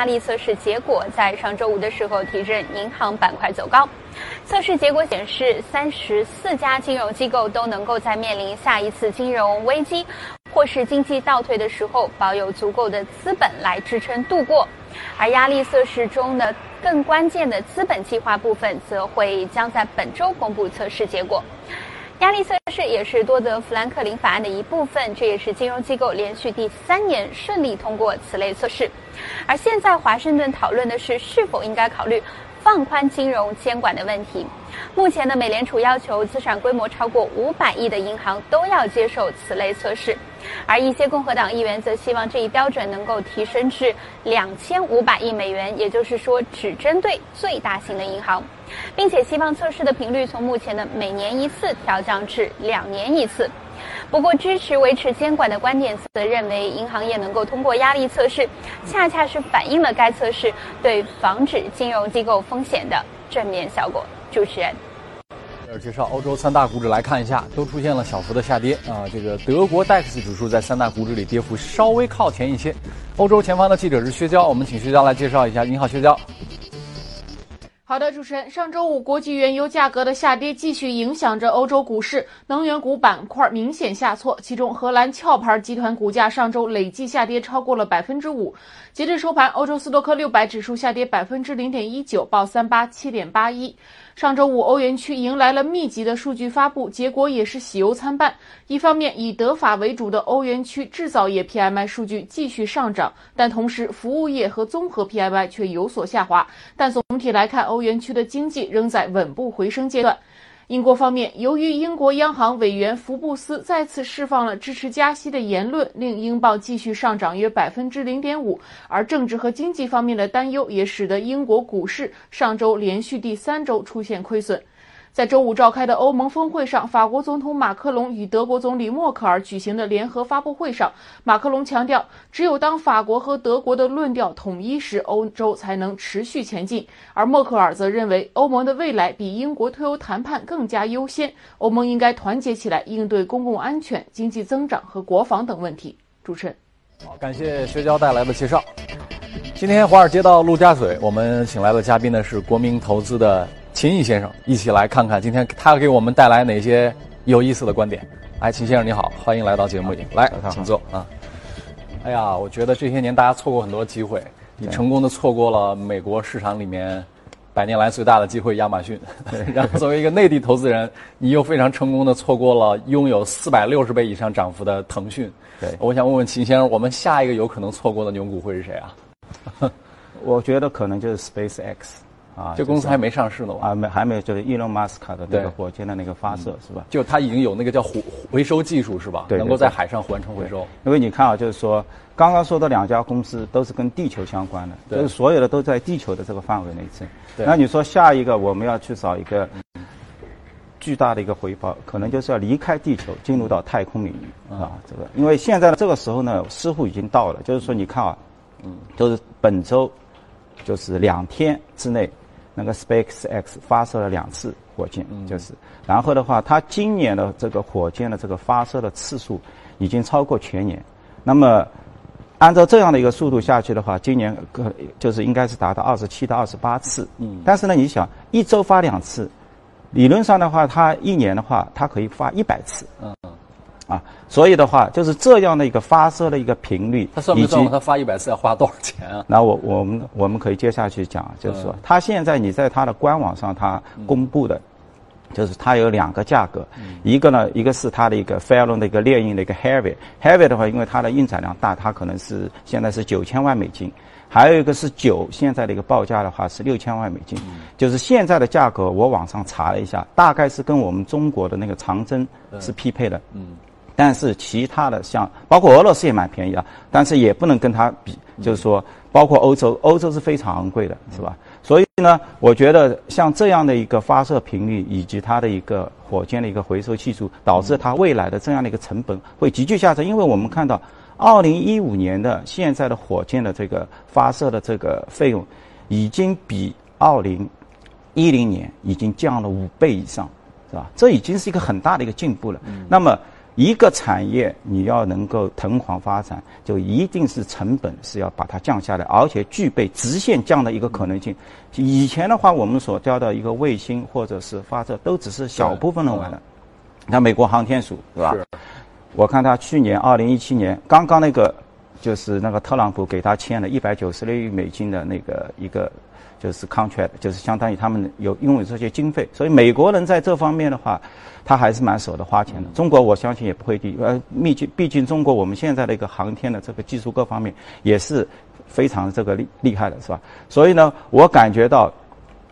压力测试结果在上周五的时候提振银行板块走高。测试结果显示，三十四家金融机构都能够在面临下一次金融危机或是经济倒退的时候，保有足够的资本来支撑度过。而压力测试中的更关键的资本计划部分，则会将在本周公布测试结果。压力测试也是多德富兰克林法案的一部分，这也是金融机构连续第三年顺利通过此类测试。而现在华盛顿讨论的是是否应该考虑放宽金融监管的问题。目前的美联储要求资产规模超过五百亿的银行都要接受此类测试。而一些共和党议员则希望这一标准能够提升至两千五百亿美元，也就是说只针对最大型的银行，并且希望测试的频率从目前的每年一次调降至两年一次。不过，支持维持监管的观点则认为，银行业能够通过压力测试，恰恰是反映了该测试对防止金融机构风险的正面效果。主持人。介绍欧洲三大股指来看一下，都出现了小幅的下跌啊。这个德国 DAX 指数在三大股指里跌幅稍微靠前一些。欧洲前方的记者是薛娇，我们请薛娇来介绍一下。你好，薛娇。好的，主持人，上周五国际原油价格的下跌继续影响着欧洲股市，能源股板块明显下挫，其中荷兰壳牌集团股价上周累计下跌超过了百分之五。截至收盘，欧洲斯托克六百指数下跌百分之零点一九，报三八七点八一。上周五，欧元区迎来了密集的数据发布，结果也是喜忧参半。一方面，以德法为主的欧元区制造业 PMI 数据继续上涨，但同时服务业和综合 PMI 却有所下滑。但总体来看，欧元区的经济仍在稳步回升阶段。英国方面，由于英国央行委员福布斯再次释放了支持加息的言论，令英镑继续上涨约百分之零点五。而政治和经济方面的担忧也使得英国股市上周连续第三周出现亏损。在周五召开的欧盟峰会上，法国总统马克龙与德国总理默克尔举行的联合发布会上，马克龙强调，只有当法国和德国的论调统一时，欧洲才能持续前进。而默克尔则认为，欧盟的未来比英国退欧谈判更加优先，欧盟应该团结起来应对公共安全、经济增长和国防等问题。主持人，好，感谢薛娇带来的介绍。今天华尔街到陆家嘴，我们请来的嘉宾呢是国民投资的。秦毅先生，一起来看看今天他给我们带来哪些有意思的观点。哎，秦先生你好，欢迎来到节目里，来，请坐啊。哎呀，我觉得这些年大家错过很多机会，你成功的错过了美国市场里面百年来最大的机会——亚马逊。然后作为一个内地投资人，你又非常成功的错过了拥有四百六十倍以上涨幅的腾讯。对，我想问问秦先生，我们下一个有可能错过的牛股会是谁啊？我觉得可能就是 SpaceX。啊，这公司还没上市呢啊，没还没有，就是伊隆马斯克的那个火箭的那个发射是吧？就它已经有那个叫回回收技术是吧？对，能够在海上完成回收。因为你看啊，就是说刚刚说的两家公司都是跟地球相关的，就是所有的都在地球的这个范围内挣。那你说下一个我们要去找一个巨大的一个回报，可能就是要离开地球，进入到太空领域啊。这个，因为现在的这个时候呢，似乎已经到了，就是说你看啊，嗯，就是本周就是两天之内。那个 SpaceX 发射了两次火箭，就是，然后的话，它今年的这个火箭的这个发射的次数已经超过全年。那么，按照这样的一个速度下去的话，今年可就是应该是达到二十七到二十八次。嗯。但是呢，你想一周发两次，理论上的话，它一年的话，它可以发一百次。嗯。啊，所以的话，就是这样的一个发射的一个频率，他算不算？他发一百次要花多少钱啊？那我我们我们可以接下去讲，就是说，他现在你在他的官网上，他公布的，就是它有两个价格，一个呢，一个是它的一个 f a l o n 的一个猎鹰的一个 Heavy，Heavy 的话，因为它的运载量大，它可能是现在是九千万美金，还有一个是九，现在的一个报价的话是六千万美金，就是现在的价格，我网上查了一下，大概是跟我们中国的那个长征是匹配的。嗯。但是其他的像包括俄罗斯也蛮便宜啊，但是也不能跟它比，就是说包括欧洲，欧洲是非常昂贵的，是吧？所以呢，我觉得像这样的一个发射频率以及它的一个火箭的一个回收技术，导致它未来的这样的一个成本会急剧下降。因为我们看到，二零一五年的现在的火箭的这个发射的这个费用，已经比二零一零年已经降了五倍以上，是吧？这已经是一个很大的一个进步了。那么一个产业你要能够腾狂发展，就一定是成本是要把它降下来，而且具备直线降的一个可能性。以前的话，我们所交的一个卫星或者是发射，都只是小部分人玩的。那美国航天署，是吧？我看他去年二零一七年刚刚那个，就是那个特朗普给他签了一百九十六亿美金的那个一个。就是 contract，就是相当于他们有拥有这些经费，所以美国人在这方面的话，他还是蛮舍得花钱的。中国我相信也不会低，呃，毕竟毕竟中国我们现在的一个航天的这个技术各方面也是非常这个厉厉害的，是吧？所以呢，我感觉到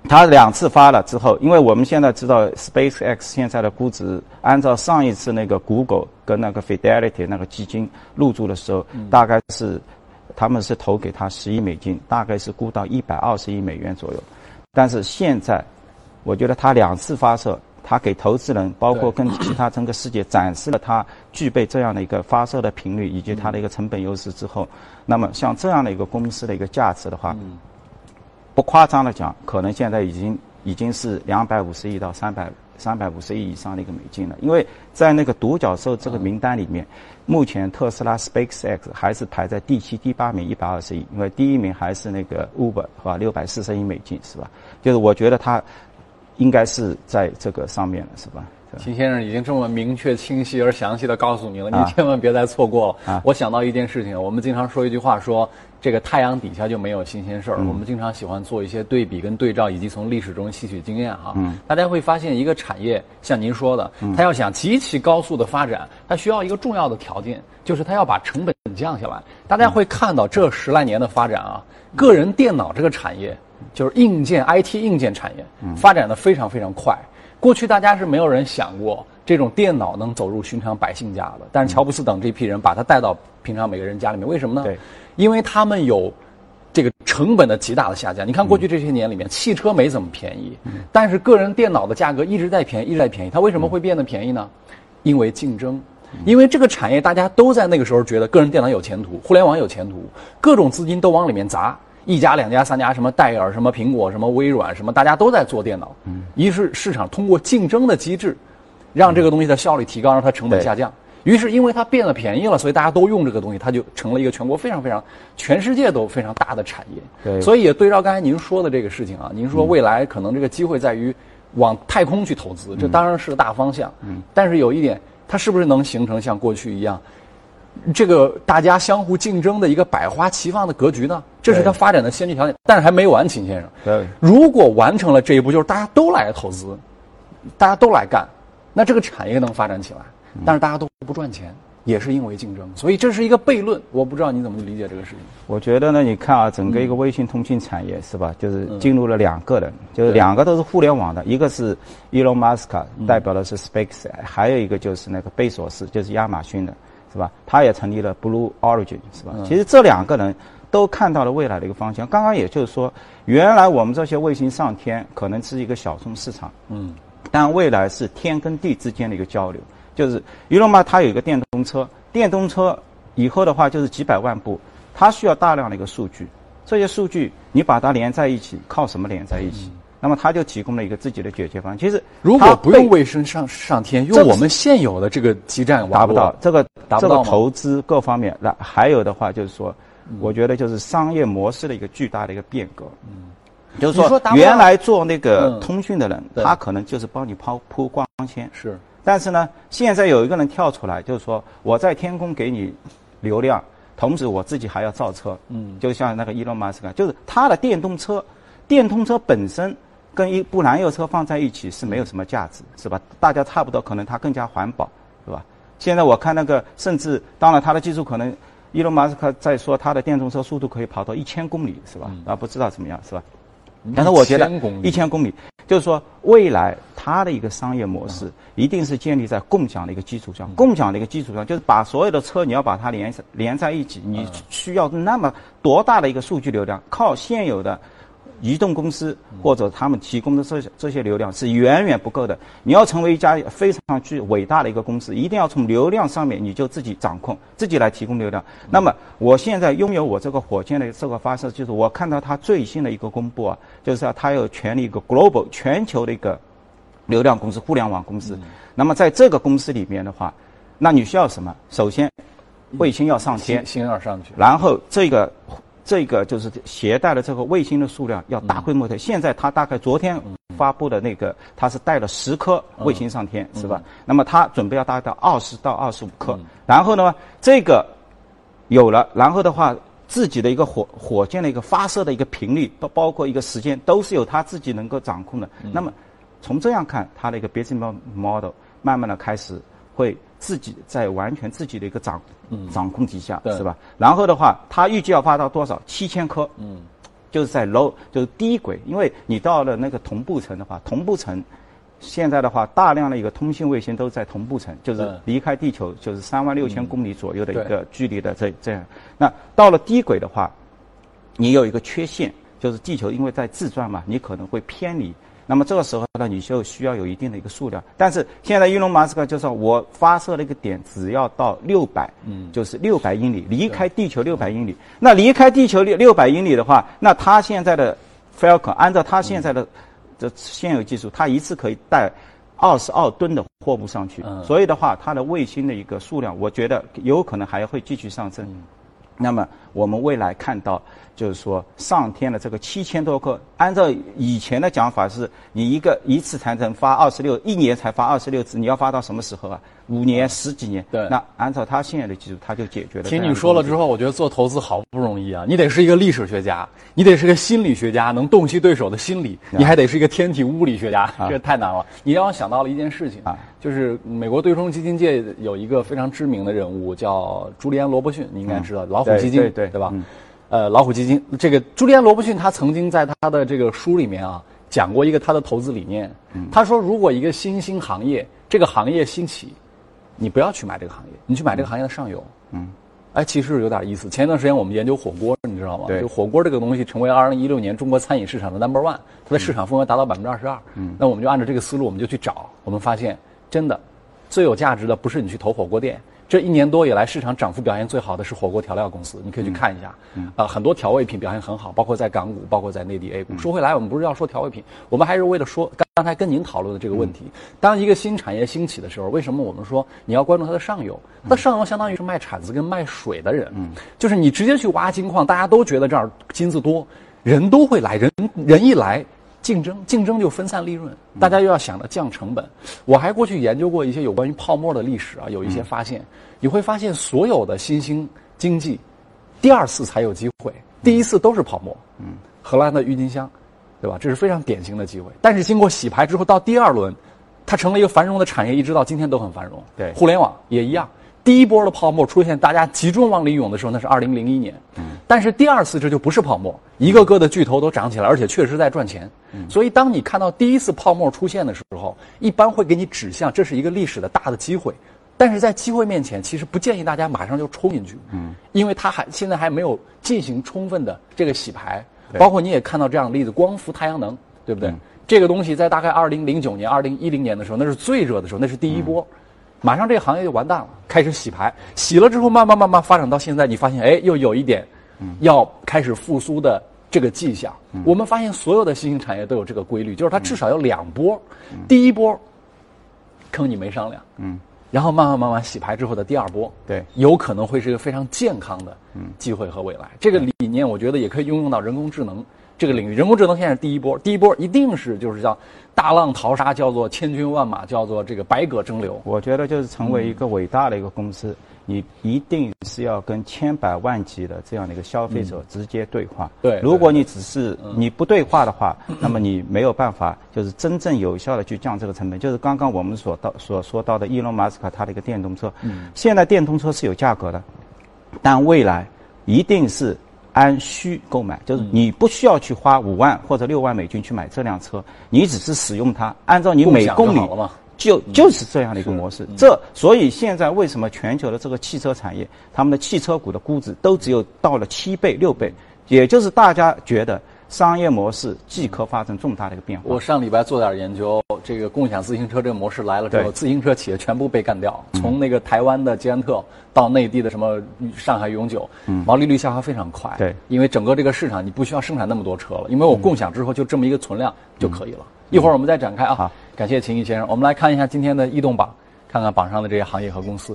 他两次发了之后，因为我们现在知道 SpaceX 现在的估值，按照上一次那个 Google 跟那个 Fidelity 那个基金入驻的时候，大概是。他们是投给他十亿美金，大概是估到一百二十亿美元左右。但是现在，我觉得他两次发射，他给投资人，包括跟其他整个世界展示了他具备这样的一个发射的频率以及它的一个成本优势之后，那么像这样的一个公司的一个价值的话，不夸张的讲，可能现在已经已经是两百五十亿到三百三百五十亿以上的一个美金了。因为在那个独角兽这个名单里面。目前特斯拉 SpaceX 还是排在第七、第八名，一百二十亿，因为第一名还是那个 Uber，是吧？六百四十亿美金，是吧？就是我觉得它应该是在这个上面了，是吧？秦先生已经这么明确、清晰而详细的告诉你了，你千万别再错过了。我想到一件事情，我们经常说一句话，说。这个太阳底下就没有新鲜事儿。我们经常喜欢做一些对比跟对照，以及从历史中吸取经验哈。大家会发现，一个产业像您说的，它要想极其高速的发展，它需要一个重要的条件，就是它要把成本降下来。大家会看到这十来年的发展啊，个人电脑这个产业，就是硬件 IT 硬件产业，发展的非常非常快。过去大家是没有人想过这种电脑能走入寻常百姓家的，但是乔布斯等这批人把它带到平常每个人家里面，为什么呢？对。因为他们有这个成本的极大的下降。你看过去这些年里面，汽车没怎么便宜，但是个人电脑的价格一直在便宜，一直在便宜。它为什么会变得便宜呢？因为竞争，因为这个产业大家都在那个时候觉得个人电脑有前途，互联网有前途，各种资金都往里面砸，一家、两家、三家，什么戴尔、什么苹果、什么微软，什么大家都在做电脑。一是市场通过竞争的机制，让这个东西的效率提高，让它成本下降。于是，因为它变得便宜了，所以大家都用这个东西，它就成了一个全国非常非常、全世界都非常大的产业。对，所以也对照刚才您说的这个事情啊，您说未来可能这个机会在于往太空去投资，这当然是个大方向。嗯。但是有一点，它是不是能形成像过去一样，这个大家相互竞争的一个百花齐放的格局呢？这是它发展的先决条件。但是还没完，秦先生。对。如果完成了这一步，就是大家都来投资，大家都来干，那这个产业能发展起来。但是大家都不赚钱，也是因为竞争，所以这是一个悖论。我不知道你怎么理解这个事情。我觉得呢，你看啊，整个一个微信通信产业是吧？就是进入了两个人，就是两个都是互联网的，一个是 Elon Musk，代表的是 Space，还有一个就是那个贝索斯，就是亚马逊的，是吧？他也成立了 Blue Origin，是吧？其实这两个人都看到了未来的一个方向。刚刚也就是说，原来我们这些卫星上天可能是一个小众市场，嗯，但未来是天跟地之间的一个交流。就是伊隆马，它有一个电动车，电动车以后的话就是几百万部，它需要大量的一个数据，这些数据你把它连在一起，靠什么连在一起？那么它就提供了一个自己的解决方案。其实如果不用卫星上上天，用我们现有的这个基站，达不到这个这个投资各方面。那还有的话就是说，我觉得就是商业模式的一个巨大的一个变革。嗯，就是说原来做那个通讯的人，他可能就是帮你抛铺光纤。是。但是呢，现在有一个人跳出来，就是说我在天空给你流量，同时我自己还要造车。嗯，就像那个伊隆马斯克，就是他的电动车，电动车本身跟一部燃油车放在一起是没有什么价值，是吧？大家差不多，可能它更加环保，是吧？现在我看那个，甚至当然他的技术可能，伊隆马斯克在说他的电动车速度可以跑到一千公里，是吧？啊，不知道怎么样，是吧？但是我觉得一千公里，就是说未来它的一个商业模式一定是建立在共享的一个基础上，共享的一个基础上，就是把所有的车你要把它连连在一起，你需要那么多大的一个数据流量，靠现有的。移动公司或者他们提供的这些这些流量是远远不够的。你要成为一家非常具伟大的一个公司，一定要从流量上面你就自己掌控，自己来提供流量。那么我现在拥有我这个火箭的这个发射，就是我看到它最新的一个公布啊，就是说它有权力一个 global 全球的一个流量公司、互联网公司。那么在这个公司里面的话，那你需要什么？首先，卫星要上天，星要上去，然后这个这个就是携带的这个卫星的数量要大规模的。现在它大概昨天发布的那个，它是带了十颗卫星上天，是吧？那么它准备要达到二十到二十五颗。然后呢，这个有了，然后的话。自己的一个火火箭的一个发射的一个频率，包包括一个时间，都是由他自己能够掌控的。那么，从这样看，它的一个 business model 慢慢的开始会自己在完全自己的一个掌掌控底下，是吧？然后的话，它预计要发到多少？七千颗，嗯，就是在 low 就是低轨，因为你到了那个同步层的话，同步层。现在的话，大量的一个通信卫星都在同步层，就是离开地球就是三万六千公里左右的一个距离的这这样。那到了低轨的话，你有一个缺陷，就是地球因为在自转嘛，你可能会偏离。那么这个时候呢，你就需要有一定的一个数量。但是现在伊隆马斯克就说，我发射了一个点，只要到六百，嗯，就是六百英里，离开地球六百英里。那离开地球六六百英里的话，那他现在的 Falcon 按照他现在的。这现有技术，它一次可以带二十二吨的货物上去，所以的话，它的卫星的一个数量，我觉得有可能还会继续上升。那么我们未来看到，就是说上天的这个七千多颗，按照以前的讲法是，你一个一次才能发二十六，一年才发二十六次，你要发到什么时候啊？五年、十几年？对。那按照他现在的技术，他就解决了。听你说了之后，我觉得做投资好不容易啊！你得是一个历史学家，你得是个心理学家，能洞悉对手的心理，你还得是一个天体物理学家，这太难了。你让我想到了一件事情啊，就是美国对冲基金界有一个非常知名的人物叫朱利安·罗伯逊，你应该知道老虎基金，对对吧？呃，老虎基金这个朱利安·罗伯逊，他曾经在他的这个书里面啊讲过一个他的投资理念。他说，如果一个新兴行业，这个行业兴起。你不要去买这个行业，你去买这个行业的上游。嗯，哎，其实有点意思。前一段时间我们研究火锅，你知道吗？对，就火锅这个东西成为二零一六年中国餐饮市场的 number one，它的市场份额达到百分之二十二。嗯，那我们就按照这个思路，我们就去找。我们发现，真的最有价值的不是你去投火锅店。这一年多以来，市场涨幅表现最好的是火锅调料公司，你可以去看一下。啊，很多调味品表现很好，包括在港股，包括在内地 A 股。说回来，我们不是要说调味品，我们还是为了说刚刚才跟您讨论的这个问题。当一个新产业兴起的时候，为什么我们说你要关注它的上游？它的上游相当于是卖铲子跟卖水的人，就是你直接去挖金矿，大家都觉得这儿金子多，人都会来，人人一来。竞争，竞争就分散利润，大家又要想着降成本。我还过去研究过一些有关于泡沫的历史啊，有一些发现，你会发现所有的新兴经济，第二次才有机会，第一次都是泡沫。嗯，荷兰的郁金香，对吧？这是非常典型的机会。但是经过洗牌之后，到第二轮，它成了一个繁荣的产业，一直到今天都很繁荣。对，互联网也一样。第一波的泡沫出现，大家集中往里涌的时候，那是二零零一年。嗯，但是第二次这就不是泡沫，一个个的巨头都涨起来，而且确实在赚钱。嗯，所以当你看到第一次泡沫出现的时候，一般会给你指向这是一个历史的大的机会。但是在机会面前，其实不建议大家马上就冲进去。嗯，因为它还现在还没有进行充分的这个洗牌。包括你也看到这样的例子，光伏太阳能，对不对？这个东西在大概二零零九年、二零一零年的时候，那是最热的时候，那是第一波。马上这个行业就完蛋了，开始洗牌，洗了之后慢慢慢慢发展到现在，你发现哎，又有一点，要开始复苏的这个迹象。我们发现所有的新兴产业都有这个规律，就是它至少有两波，第一波坑你没商量，嗯，然后慢慢慢慢洗牌之后的第二波，对，有可能会是一个非常健康的机会和未来。这个理念我觉得也可以应用到人工智能。这个领域，人工智能现在是第一波，第一波一定是就是叫大浪淘沙，叫做千军万马，叫做这个百舸争流。我觉得就是成为一个伟大的一个公司，你一定是要跟千百万级的这样的一个消费者直接对话。对，如果你只是你不对话的话，那么 你没有办法就是真正有效的去降这个成本。就是刚刚我们所到所说到的，伊隆马斯克他的一个电动车，现在电动车是有价格的，但未来一定是。按需购买，就是你不需要去花五万或者六万美金去买这辆车，你只是使用它，按照你每公里就就是这样的一个模式。这所以现在为什么全球的这个汽车产业，他们的汽车股的估值都只有到了七倍六倍，也就是大家觉得。商业模式即可发生重大的一个变化。我上礼拜做点研究，这个共享自行车这个模式来了之后，自行车企业全部被干掉。从那个台湾的捷安特到内地的什么上海永久，毛利率下滑非常快。对，因为整个这个市场你不需要生产那么多车了，因为我共享之后就这么一个存量就可以了。一会儿我们再展开啊。好，感谢秦毅先生。我们来看一下今天的异动榜。看看榜上的这些行业和公司。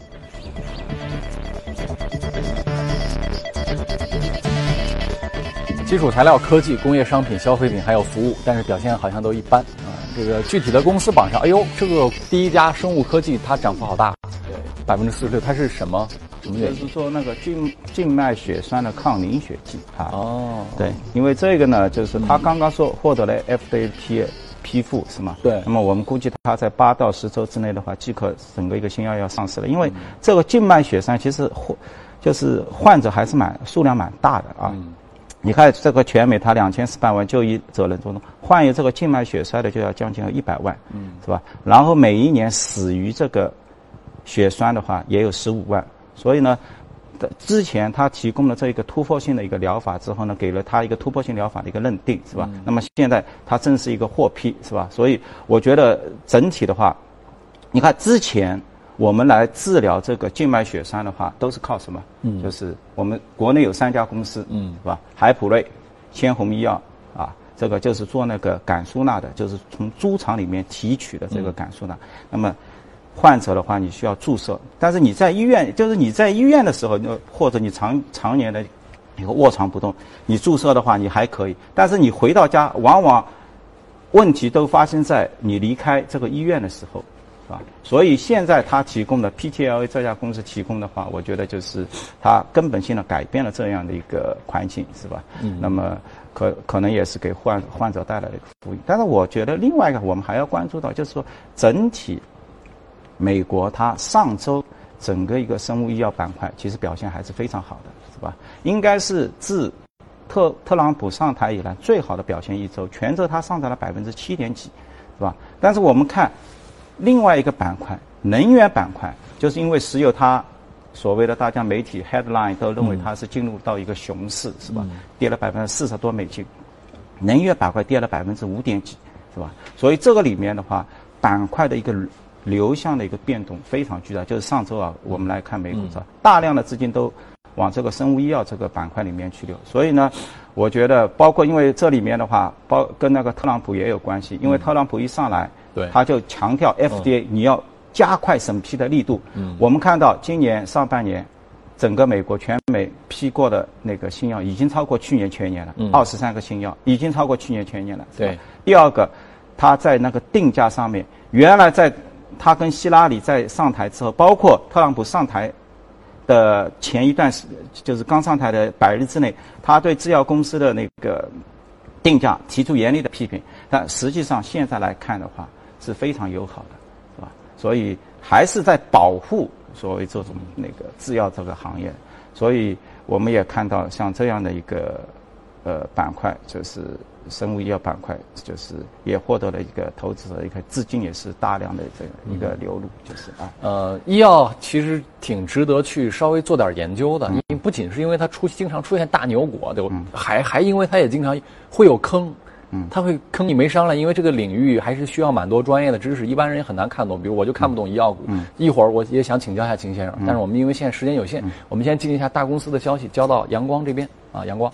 基础材料、科技、工业商品、消费品还有服务，但是表现好像都一般啊。这个具体的公司榜上，哎呦，这个第一家生物科技它涨幅好大，对，百分之四十六，它是什么？什么？就是说那个静静脉血栓的抗凝血剂啊。哦，对，因为这个呢，就是他刚刚说获得了 FDA 批批复是吗？对那么我们估计他在八到十周之内的话，即可整个一个新药要上市了。因为这个静脉血栓其实患就是患者还是蛮数量蛮大的啊。嗯你看这个全美，它两千四百万就医责任中，患有这个静脉血栓的就要将近有一百万，嗯是吧？然后每一年死于这个血栓的话也有十五万，所以呢，的之前他提供了这一个突破性的一个疗法之后呢，给了他一个突破性疗法的一个认定，是吧？那么现在它正是一个获批，是吧？所以我觉得整体的话，你看之前我们来治疗这个静脉血栓的话，都是靠什么？嗯，就是我们国内有三家公司，嗯是吧？海普瑞、千红医药啊，这个就是做那个感舒钠的，就是从猪肠里面提取的这个感舒钠。那么患者的话，你需要注射，但是你在医院，就是你在医院的时候，呃或者你常常年的一个卧床不动，你注射的话你还可以，但是你回到家，往往问题都发生在你离开这个医院的时候，是吧？所以现在他提供的 PTLA 这家公司提供的话，我觉得就是它根本性的改变了这样的一个环境，是吧？嗯。那么可可能也是给患患者带来了一个福音，但是我觉得另外一个我们还要关注到，就是说整体美国它上周整个一个生物医药板块其实表现还是非常好的，是吧？应该是自特特朗普上台以来最好的表现一周，全周它上涨了百分之七点几，是吧？但是我们看另外一个板块，能源板块，就是因为石油它所谓的大家媒体 headline 都认为它是进入到一个熊市，是吧？跌了百分之四十多美金，能源板块跌了百分之五点几，是吧？所以这个里面的话，板块的一个流向的一个变动非常巨大。就是上周啊，我们来看美股是吧，大量的资金都往这个生物医药这个板块里面去流。所以呢，我觉得包括因为这里面的话，包跟那个特朗普也有关系，因为特朗普一上来，对他就强调 FDA 你要加快审批的力度。嗯，我们看到今年上半年。整个美国全美批过的那个新药已经超过去年全年了，二十三个新药已经超过去年全年了。对。第二个，他在那个定价上面，原来在他跟希拉里在上台之后，包括特朗普上台的前一段时，就是刚上台的百日之内，他对制药公司的那个定价提出严厉的批评，但实际上现在来看的话是非常友好的，是吧？所以还是在保护所谓这种那个制药这个行业，所以我们也看到像这样的一个呃板块，就是生物医药板块，就是也获得了一个投资者一个资金也是大量的这个一个流入，就是啊。呃，医药其实挺值得去稍微做点研究的，因为不仅是因为它出经常出现大牛股，对吧？还还因为它也经常会有坑，嗯，它会坑你没商量，因为这个领域还是需要蛮多专业的知识，一般人也很难看懂。比如我就看不懂医药股，一会儿我也想请教一下秦先生，但是我们因为现在时间有限，我们先进行一下大公司的消息，交到阳光这边啊，阳光。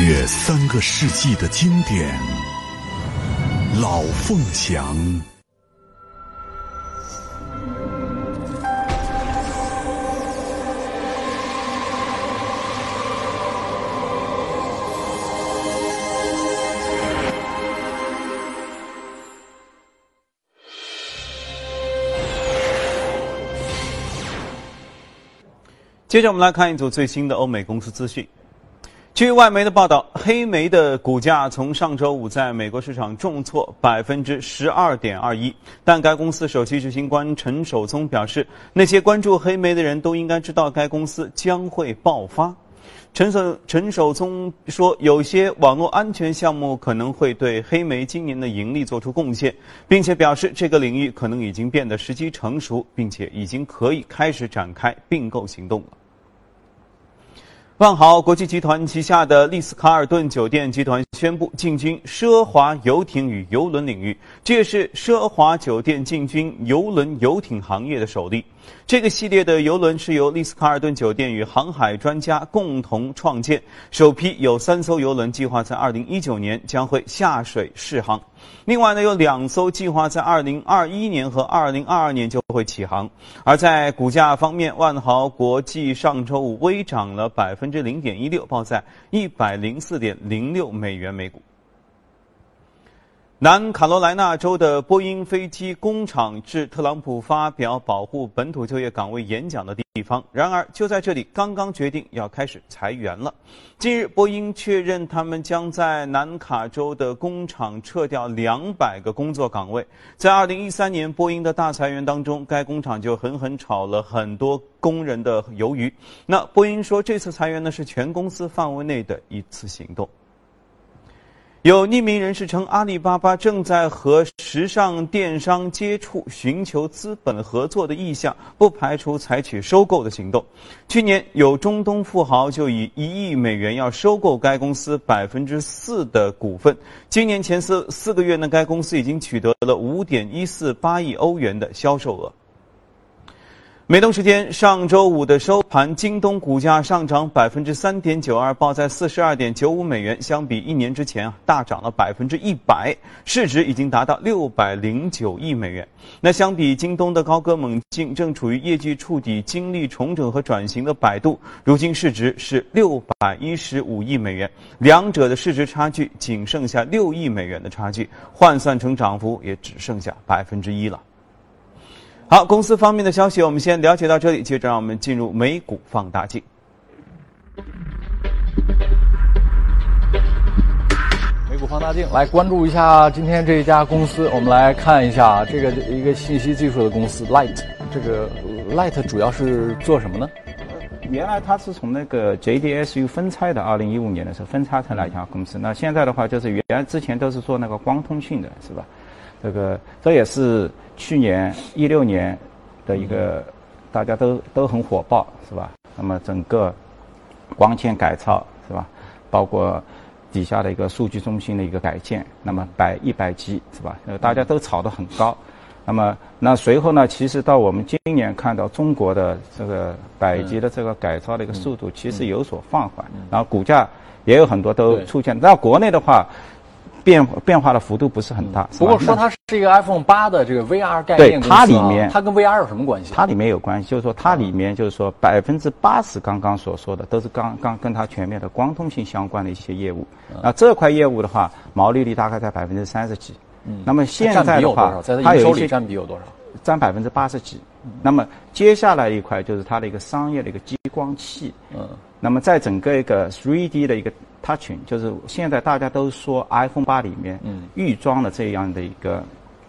约三个世纪的经典老凤祥接着我们来看一组最新的欧美公司资讯。据外媒的报道，黑莓的股价从上周五在美国市场重挫百分之十二点二一。但该公司首席执行官陈守聪表示，那些关注黑莓的人都应该知道该公司将会爆发。陈守陈守聪说，有些网络安全项目可能会对黑莓今年的盈利做出贡献，并且表示这个领域可能已经变得时机成熟，并且已经可以开始展开并购行动了。万豪国际集团旗下的丽思卡尔顿酒店集团宣布进军奢华游艇与游轮领域，这也是奢华酒店进军游轮游艇行业的首例。这个系列的游轮是由丽思卡尔顿酒店与航海专家共同创建，首批有三艘游轮计划在2019年将会下水试航。另外呢，有两艘计划在二零二一年和二零二二年就会起航。而在股价方面，万豪国际上周五微涨了百分之零点一六，报在一百零四点零六美元每股。南卡罗来纳州的波音飞机工厂至特朗普发表保护本土就业岗位演讲的地方。然而，就在这里，刚刚决定要开始裁员了。近日，波音确认他们将在南卡州的工厂撤掉两百个工作岗位。在2013年波音的大裁员当中，该工厂就狠狠炒了很多工人的鱿鱼。那波音说，这次裁员呢是全公司范围内的一次行动。有匿名人士称，阿里巴巴正在和时尚电商接触，寻求资本合作的意向，不排除采取收购的行动。去年，有中东富豪就以一亿美元要收购该公司百分之四的股份。今年前四四个月呢，该公司已经取得了五点一四八亿欧元的销售额。美东时间上周五的收盘，京东股价上涨百分之三点九二，报在四十二点九五美元，相比一年之前啊，大涨了百分之一百，市值已经达到六百零九亿美元。那相比京东的高歌猛进，正处于业绩触底、经历重整和转型的百度，如今市值是六百一十五亿美元，两者的市值差距仅剩下六亿美元的差距，换算成涨幅也只剩下百分之一了。好，公司方面的消息我们先了解到这里，接着让我们进入美股放大镜。美股放大镜来关注一下今天这一家公司，我们来看一下这个一个信息技术的公司 Light，这个 Light 主要是做什么呢？原来它是从那个 JDSU 分拆的，二零一五年的时候分拆成了一家公司。那现在的话，就是原来之前都是做那个光通讯的，是吧？这个这也是去年一六年的一个大家都都很火爆，是吧？那么整个光纤改造，是吧？包括底下的一个数据中心的一个改建，那么百一百 G，是吧？呃，大家都炒得很高。那么那随后呢，其实到我们今年看到中国的这个百级的这个改造的一个速度，其实有所放缓，然后股价也有很多都出现。那国内的话。变变化的幅度不是很大。不过说它是一个 iPhone 八的这个 VR 概念对它里面它跟 VR 有什么关系？它里面有关系，就是说它里面就是说百分之八十刚刚所说的都是刚刚跟它全面的光通信相关的一些业务。那这块业务的话，毛利率大概在百分之三十几。嗯。那么现在的话，它有一些占比有多少？占百分之八十几。那么接下来一块就是它的一个商业的一个激光器。嗯。那么在整个一个 3D 的一个 touching，就是现在大家都说 iPhone 八里面预装了这样的一个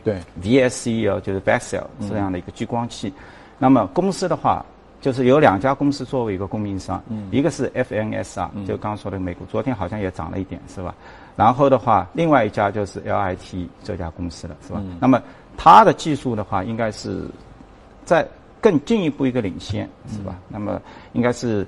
对 VSC 哦，就是 VEXEL 这样的一个激光器。那么公司的话，就是有两家公司作为一个供应商，一个是 FNS 啊，就刚说的美国，昨天好像也涨了一点，是吧？然后的话，另外一家就是 LIT 这家公司了，是吧？那么它的技术的话，应该是在更进一步一个领先，是吧？那么应该是。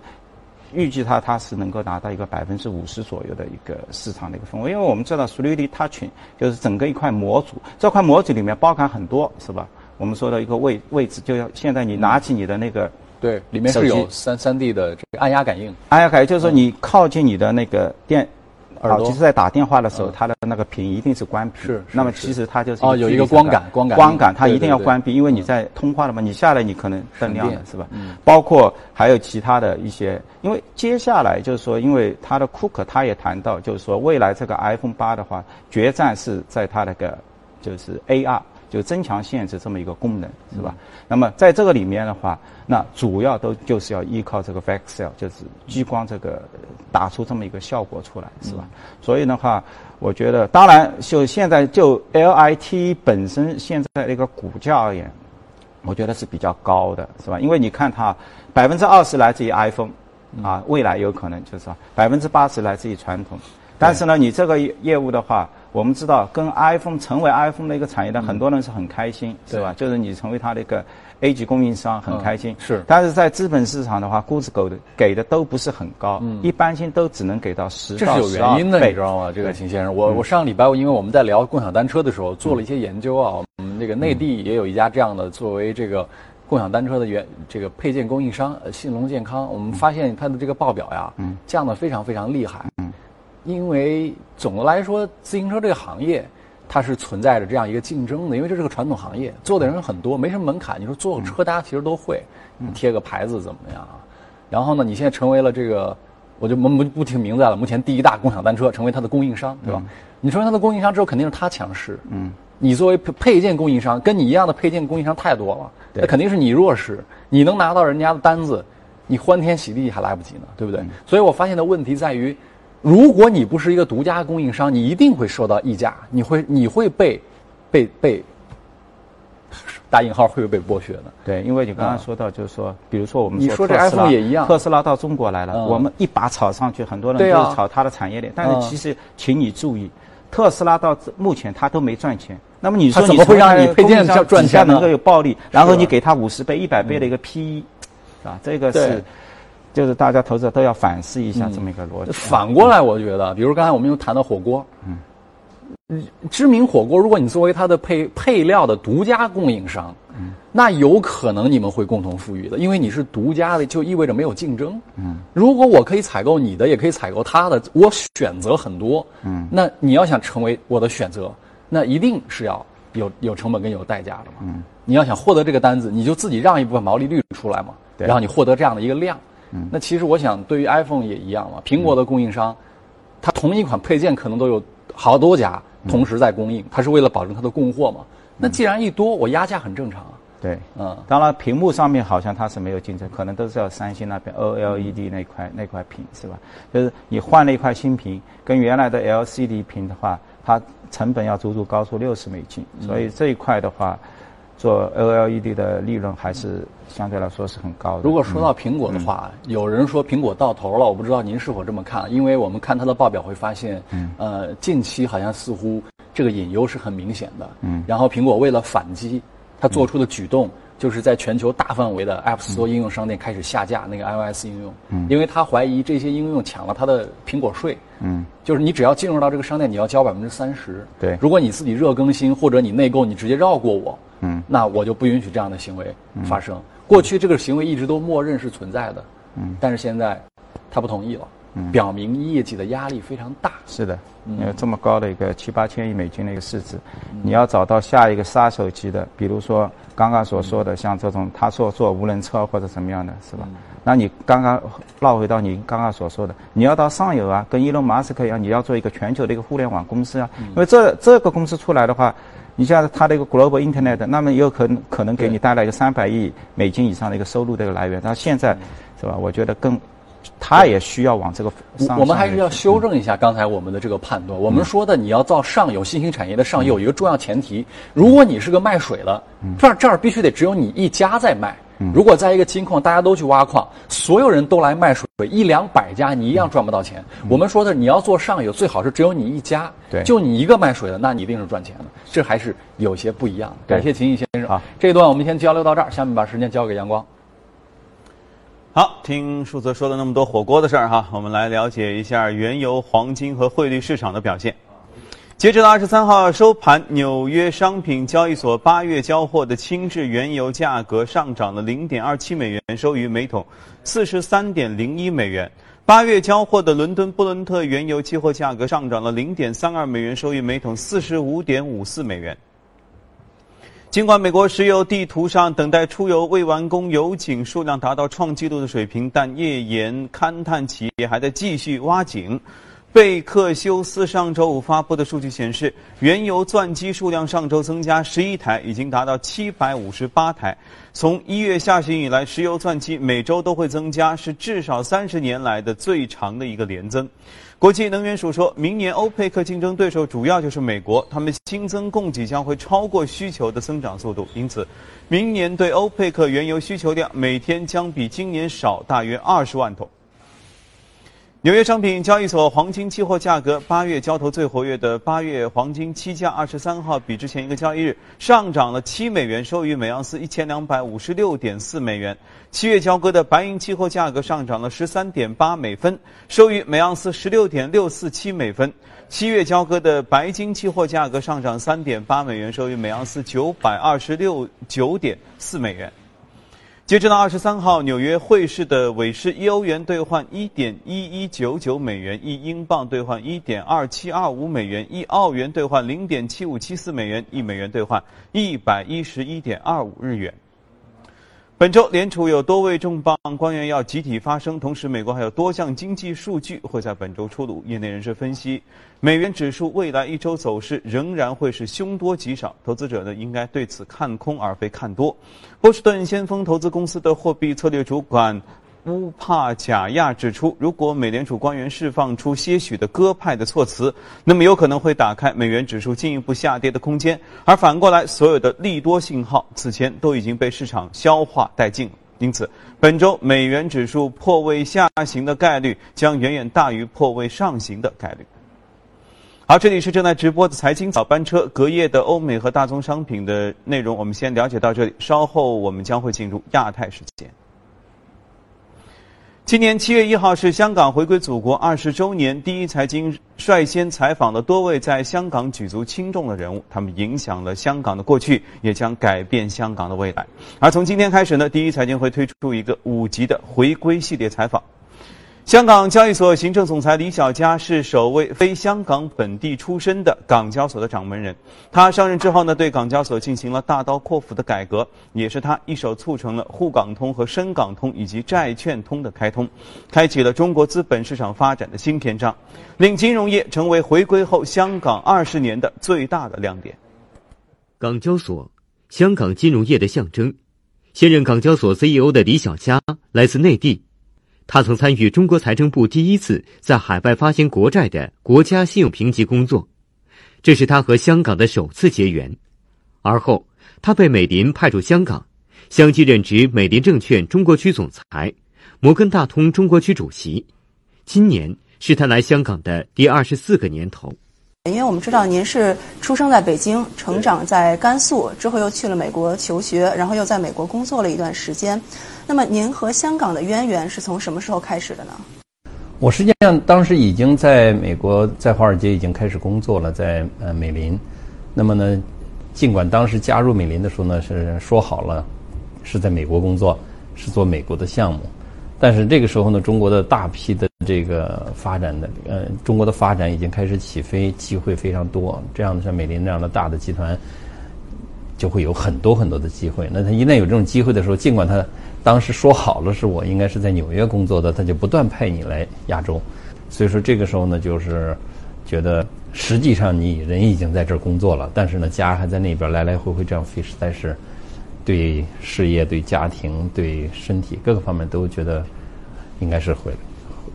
预计它它是能够达到一个百分之五十左右的一个市场的一个份额，因为我们知道 3D Touching 就是整个一块模组，这块模组里面包含很多，是吧？我们说的一个位位置，就要现在你拿起你的那个，对，里面是有三三 D 的这个按压感应，按压感应就是说你靠近你的那个电。哦，其实，在打电话的时候，它的那个屏一定是关闭。是。那么，其实它就是哦，有一个光感，光感，光感，它一定要关闭，因为你在通话了嘛，你下来你可能灯亮了，是吧？嗯。包括还有其他的一些，因为接下来就是说，因为它的库克他也谈到，就是说未来这个 iPhone 八的话，决战是在它那个就是 AR，就增强限制这么一个功能，是吧？那么在这个里面的话，那主要都就是要依靠这个 VEXEL，就是激光这个打出这么一个效果出来，是吧？所以的话，我觉得，当然就现在就 LIT 本身现在那个股价而言，我觉得是比较高的，是吧？因为你看它百分之二十来自于 iPhone，啊，未来有可能就是百分之八十来自于传统，但是呢，你这个业务的话。我们知道，跟 iPhone 成为 iPhone 的一个产业的很多人是很开心，是吧？就是你成为它的一个 A 级供应商，很开心。是。但是在资本市场的话，估值给的给的都不是很高，一般性都只能给到十到这是有原因的，你知道吗？这个秦先生，我我上个礼拜，因为我们在聊共享单车的时候，做了一些研究啊。我们这个内地也有一家这样的，作为这个共享单车的原这个配件供应商，信隆健康。我们发现它的这个报表呀，降的非常非常厉害。因为总的来说，自行车这个行业，它是存在着这样一个竞争的。因为这是个传统行业，做的人很多，没什么门槛。你说做个车，大家其实都会，你贴个牌子怎么样啊？然后呢，你现在成为了这个，我就不不不提名字了。目前第一大共享单车，成为它的供应商，对吧？你成为它的供应商之后，肯定是它强势。嗯。你作为配配件供应商，跟你一样的配件供应商太多了，那肯定是你弱势。你能拿到人家的单子，你欢天喜地还来不及呢，对不对？所以我发现的问题在于。如果你不是一个独家供应商，你一定会受到溢价，你会你会被被被打引号会被剥削的？对，因为你刚刚说到，就是说，比如说我们你说这 iPhone 也一样，特斯拉到中国来了，我们一把炒上去，很多人都是炒它的产业链。但是其实，请你注意，特斯拉到目前它都没赚钱。那么你说怎么会让你配件赚钱能够有暴利？然后你给他五十倍、一百倍的一个 PE，啊，这个是。就是大家投资者都要反思一下这么一个逻辑。反过来，我觉得，比如刚才我们又谈到火锅，嗯，知名火锅，如果你作为它的配配料的独家供应商，嗯，那有可能你们会共同富裕的，因为你是独家的，就意味着没有竞争。嗯，如果我可以采购你的，也可以采购他的，我选择很多。嗯，那你要想成为我的选择，那一定是要有有成本跟有代价的嘛。嗯，你要想获得这个单子，你就自己让一部分毛利率出来嘛，然后你获得这样的一个量。嗯，那其实我想，对于 iPhone 也一样嘛。苹果的供应商，它同一款配件可能都有好多家同时在供应，它是为了保证它的供货嘛。那既然一多，我压价很正常啊。对，嗯，当然屏幕上面好像它是没有竞争，可能都是要三星那边 OLED 那块那块屏是吧？就是你换了一块新屏，跟原来的 LCD 屏的话，它成本要足足高出六十美金，所以这一块的话。做 OLED 的利润还是相对来说是很高的。如果说到苹果的话，有人说苹果到头了，我不知道您是否这么看？因为我们看它的报表会发现，呃，近期好像似乎这个隐忧是很明显的。嗯。然后苹果为了反击，它做出的举动就是在全球大范围的 App Store 应用商店开始下架那个 iOS 应用。嗯。因为他怀疑这些应用抢了他的苹果税。嗯。就是你只要进入到这个商店，你要交百分之三十。对。如果你自己热更新或者你内购，你直接绕过我。嗯，那我就不允许这样的行为发生。过去这个行为一直都默认是存在的，嗯，但是现在他不同意了，嗯，表明业绩的压力非常大。是的，因为这么高的一个七八千亿美金的一个市值，你要找到下一个杀手级的，比如说刚刚所说的像这种他说做无人车或者什么样的，是吧？那你刚刚绕回到你刚刚所说的，你要到上游啊，跟伊隆马斯克一样，你要做一个全球的一个互联网公司啊，因为这这个公司出来的话。你像它的一个 global internet，那么也有可能可能给你带来一个三百亿美金以上的一个收入的一个来源。它现在是吧？我觉得更，它也需要往这个。我们还是要修正一下刚才我们的这个判断。我们说的你要造上游新兴产业的上游，有一个重要前提：如果你是个卖水的，这儿这儿必须得只有你一家在卖。如果在一个金矿，大家都去挖矿，所有人都来卖水，一两百家，你一样赚不到钱。我们说的，你要做上游，最好是只有你一家，对，就你一个卖水的，那你一定是赚钱的。这还是有些不一样的。感谢秦毅先生啊，这一段我们先交流到这儿，下面把时间交给阳光。好，听树泽说了那么多火锅的事儿哈，我们来了解一下原油、黄金和汇率市场的表现。截止到二十三号收盘，纽约商品交易所八月交货的轻质原油价格上涨了零点二七美元，收于每桶四十三点零一美元。八月交货的伦敦布伦特原油期货价格上涨了零点三二美元，收于每桶四十五点五四美元。尽管美国石油地图上等待出油未完工油井数量达到创纪录的水平，但页岩勘探企业还在继续挖井。贝克休斯上周五发布的数据显示，原油钻机数量上周增加十一台，已经达到七百五十八台。从一月下旬以来，石油钻机每周都会增加，是至少三十年来的最长的一个连增。国际能源署说，明年欧佩克竞争对手主要就是美国，他们新增供给将会超过需求的增长速度，因此，明年对欧佩克原油需求量每天将比今年少大约二十万桶。纽约商品交易所黄金期货价格，八月交投最活跃的八月黄金期价二十三号比之前一个交易日上涨了七美元，收于每盎司一千两百五十六点四美元。七月交割的白银期货价格上涨了十三点八美分，收于每盎司十六点六四七美分。七月交割的白金期货价格上涨三点八美元，收于每盎司九百二十六九点四美元。截止到二十三号，纽约汇市的尾市，一欧元兑换一点一一九九美元，一英镑兑换一点二七二五美元，一澳元兑换零点七五七四美元，一美元兑换一百一十一点二五日元。本周联储有多位重磅官员要集体发声，同时美国还有多项经济数据会在本周出炉。业内人士分析，美元指数未来一周走势仍然会是凶多吉少，投资者呢应该对此看空而非看多。波士顿先锋投资公司的货币策略主管。乌帕贾亚指出，如果美联储官员释放出些许的鸽派的措辞，那么有可能会打开美元指数进一步下跌的空间。而反过来，所有的利多信号此前都已经被市场消化殆尽了。因此，本周美元指数破位下行的概率将远远大于破位上行的概率。好，这里是正在直播的财经早班车，隔夜的欧美和大宗商品的内容，我们先了解到这里。稍后我们将会进入亚太时间。今年七月一号是香港回归祖国二十周年，第一财经率先采访了多位在香港举足轻重的人物，他们影响了香港的过去，也将改变香港的未来。而从今天开始呢，第一财经会推出一个五集的回归系列采访。香港交易所行政总裁李小加是首位非香港本地出身的港交所的掌门人。他上任之后呢，对港交所进行了大刀阔斧的改革，也是他一手促成了沪港通和深港通以及债券通的开通，开启了中国资本市场发展的新篇章，令金融业成为回归后香港二十年的最大的亮点。港交所，香港金融业的象征。现任港交所 CEO 的李小加来自内地。他曾参与中国财政部第一次在海外发行国债的国家信用评级工作，这是他和香港的首次结缘。而后，他被美林派驻香港，相继任职美林证券中国区总裁、摩根大通中国区主席。今年是他来香港的第二十四个年头。因为我们知道您是出生在北京，成长在甘肃，之后又去了美国求学，然后又在美国工作了一段时间。那么您和香港的渊源是从什么时候开始的呢？我实际上当时已经在美国，在华尔街已经开始工作了，在呃美林。那么呢，尽管当时加入美林的时候呢是说好了是在美国工作，是做美国的项目。但是这个时候呢，中国的大批的这个发展的，呃，中国的发展已经开始起飞，机会非常多。这样的像美林这样的大的集团，就会有很多很多的机会。那他一旦有这种机会的时候，尽管他当时说好了是我应该是在纽约工作的，他就不断派你来亚洲。所以说这个时候呢，就是觉得实际上你人已经在这儿工作了，但是呢家还在那边来来回回这样飞，实在是。对事业、对家庭、对身体各个方面都觉得应该是回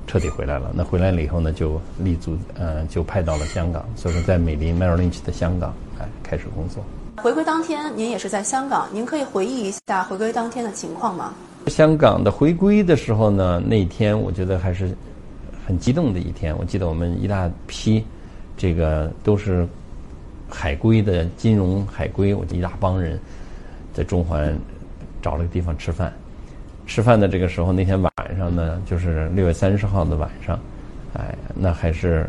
彻底回来了。那回来了以后呢，就立足，呃，就派到了香港。所以说，在美林 Merrill Lynch 的香港，哎，开始工作。回归当天，您也是在香港，您可以回忆一下回归当天的情况吗？香港的回归的时候呢，那天我觉得还是很激动的一天。我记得我们一大批这个都是海归的金融海归，我一大帮人。在中环找了个地方吃饭，吃饭的这个时候，那天晚上呢，就是六月三十号的晚上，哎，那还是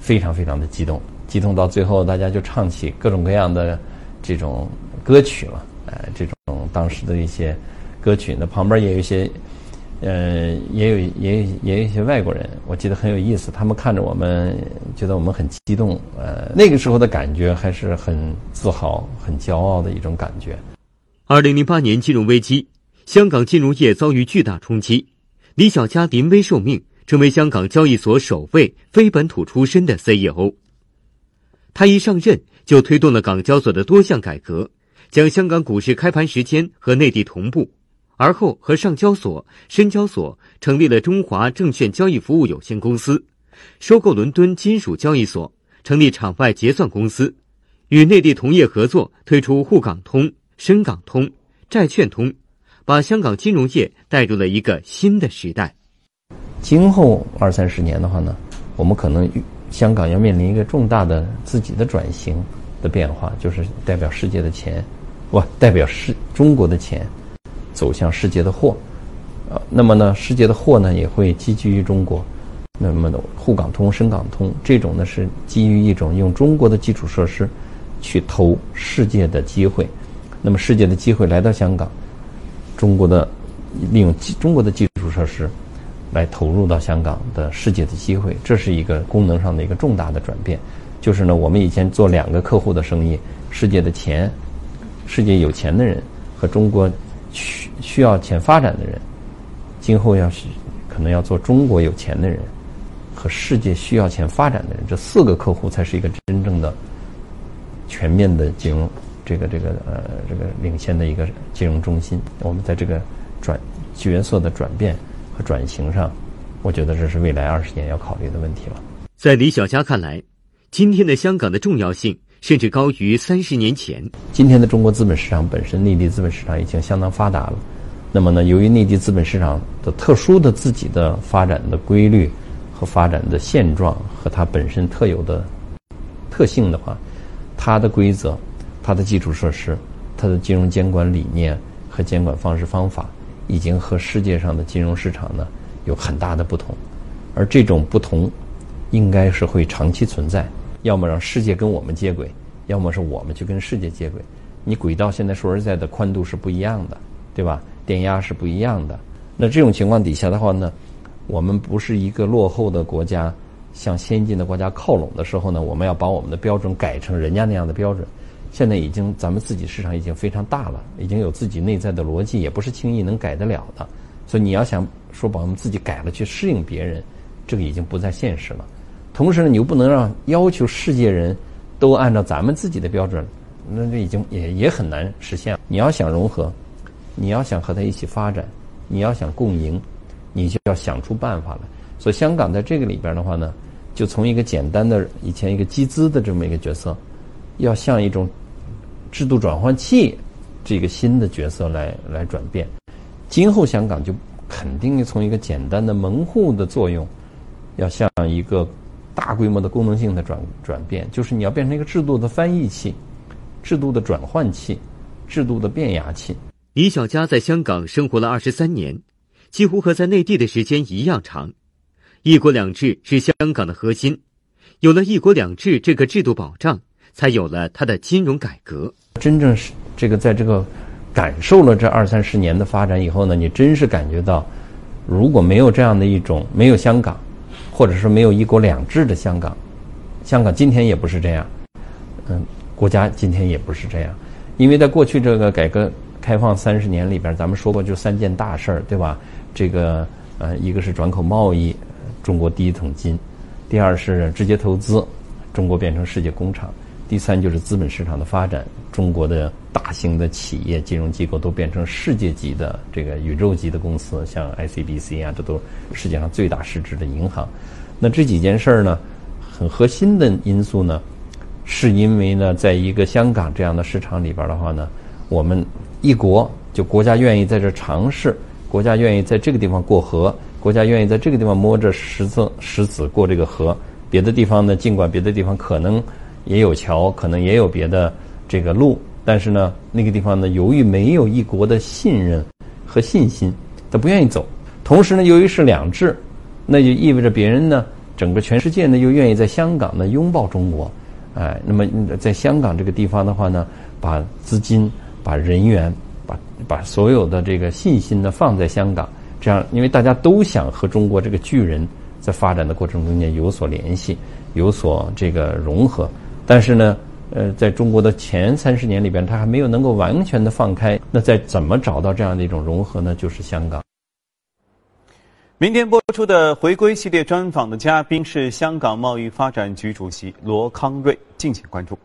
非常非常的激动，激动到最后，大家就唱起各种各样的这种歌曲了，哎，这种当时的一些歌曲，那旁边也有一些，呃，也有也有也有一些外国人，我记得很有意思，他们看着我们，觉得我们很激动，呃，那个时候的感觉还是很自豪、很骄傲的一种感觉。二零零八年金融危机，香港金融业遭遇巨大冲击。李小加临危受命，成为香港交易所首位非本土出身的 CEO。他一上任就推动了港交所的多项改革，将香港股市开盘时间和内地同步，而后和上交所、深交所成立了中华证券交易服务有限公司，收购伦敦金属交易所，成立场外结算公司，与内地同业合作推出沪港通、深港通、债券通，把香港金融业带入了一个新的时代。今后二三十年的话呢，我们可能。香港要面临一个重大的自己的转型的变化，就是代表世界的钱，不代表世中国的钱走向世界的货，呃，那么呢，世界的货呢也会积聚于中国，那么的沪港通、深港通这种呢是基于一种用中国的基础设施去投世界的机会，那么世界的机会来到香港，中国的利用中国的基础设施。来投入到香港的世界的机会，这是一个功能上的一个重大的转变。就是呢，我们以前做两个客户的生意，世界的钱，世界有钱的人和中国需需要钱发展的人，今后要是可能要做中国有钱的人和世界需要钱发展的人，这四个客户才是一个真正的全面的金融这个这个呃这个领先的一个金融中心。我们在这个转角色的转变。和转型上，我觉得这是未来二十年要考虑的问题了。在李小佳看来，今天的香港的重要性甚至高于三十年前。今天的中国资本市场本身，内地资本市场已经相当发达了。那么呢，由于内地资本市场的特殊的自己的发展的规律和发展的现状和它本身特有的特性的话，它的规则、它的基础设施、它的金融监管理念和监管方式方法。已经和世界上的金融市场呢有很大的不同，而这种不同应该是会长期存在。要么让世界跟我们接轨，要么是我们去跟世界接轨。你轨道现在说实在的宽度是不一样的，对吧？电压是不一样的。那这种情况底下的话呢，我们不是一个落后的国家向先进的国家靠拢的时候呢，我们要把我们的标准改成人家那样的标准。现在已经，咱们自己市场已经非常大了，已经有自己内在的逻辑，也不是轻易能改得了的。所以你要想说把我们自己改了去适应别人，这个已经不再现实了。同时呢，你又不能让要求世界人都按照咱们自己的标准，那这已经也也很难实现。你要想融合，你要想和他一起发展，你要想共赢，你就要想出办法来。所以香港在这个里边的话呢，就从一个简单的以前一个集资的这么一个角色，要像一种。制度转换器这个新的角色来来转变，今后香港就肯定从一个简单的门户的作用，要向一个大规模的功能性的转转变，就是你要变成一个制度的翻译器、制度的转换器、制度的变压器。李小佳在香港生活了二十三年，几乎和在内地的时间一样长。一国两制是香港的核心，有了一国两制这个制度保障。才有了它的金融改革。真正是这个，在这个感受了这二三十年的发展以后呢，你真是感觉到，如果没有这样的一种没有香港，或者说没有一国两制的香港，香港今天也不是这样，嗯，国家今天也不是这样，因为在过去这个改革开放三十年里边，咱们说过就三件大事儿，对吧？这个呃，一个是转口贸易，中国第一桶金；第二是直接投资，中国变成世界工厂。第三就是资本市场的发展，中国的大型的企业、金融机构都变成世界级的这个宇宙级的公司，像 ICBC 啊，这都世界上最大市值的银行。那这几件事儿呢，很核心的因素呢，是因为呢，在一个香港这样的市场里边的话呢，我们一国就国家愿意在这尝试，国家愿意在这个地方过河，国家愿意在这个地方摸着石子石子过这个河，别的地方呢，尽管别的地方可能。也有桥，可能也有别的这个路，但是呢，那个地方呢，由于没有一国的信任和信心，他不愿意走。同时呢，由于是两制，那就意味着别人呢，整个全世界呢，又愿意在香港呢拥抱中国，哎，那么在香港这个地方的话呢，把资金、把人员、把把所有的这个信心呢放在香港，这样，因为大家都想和中国这个巨人在发展的过程中间有所联系，有所这个融合。但是呢，呃，在中国的前三十年里边，它还没有能够完全的放开。那在怎么找到这样的一种融合呢？就是香港。明天播出的回归系列专访的嘉宾是香港贸易发展局主席罗康瑞，敬请关注。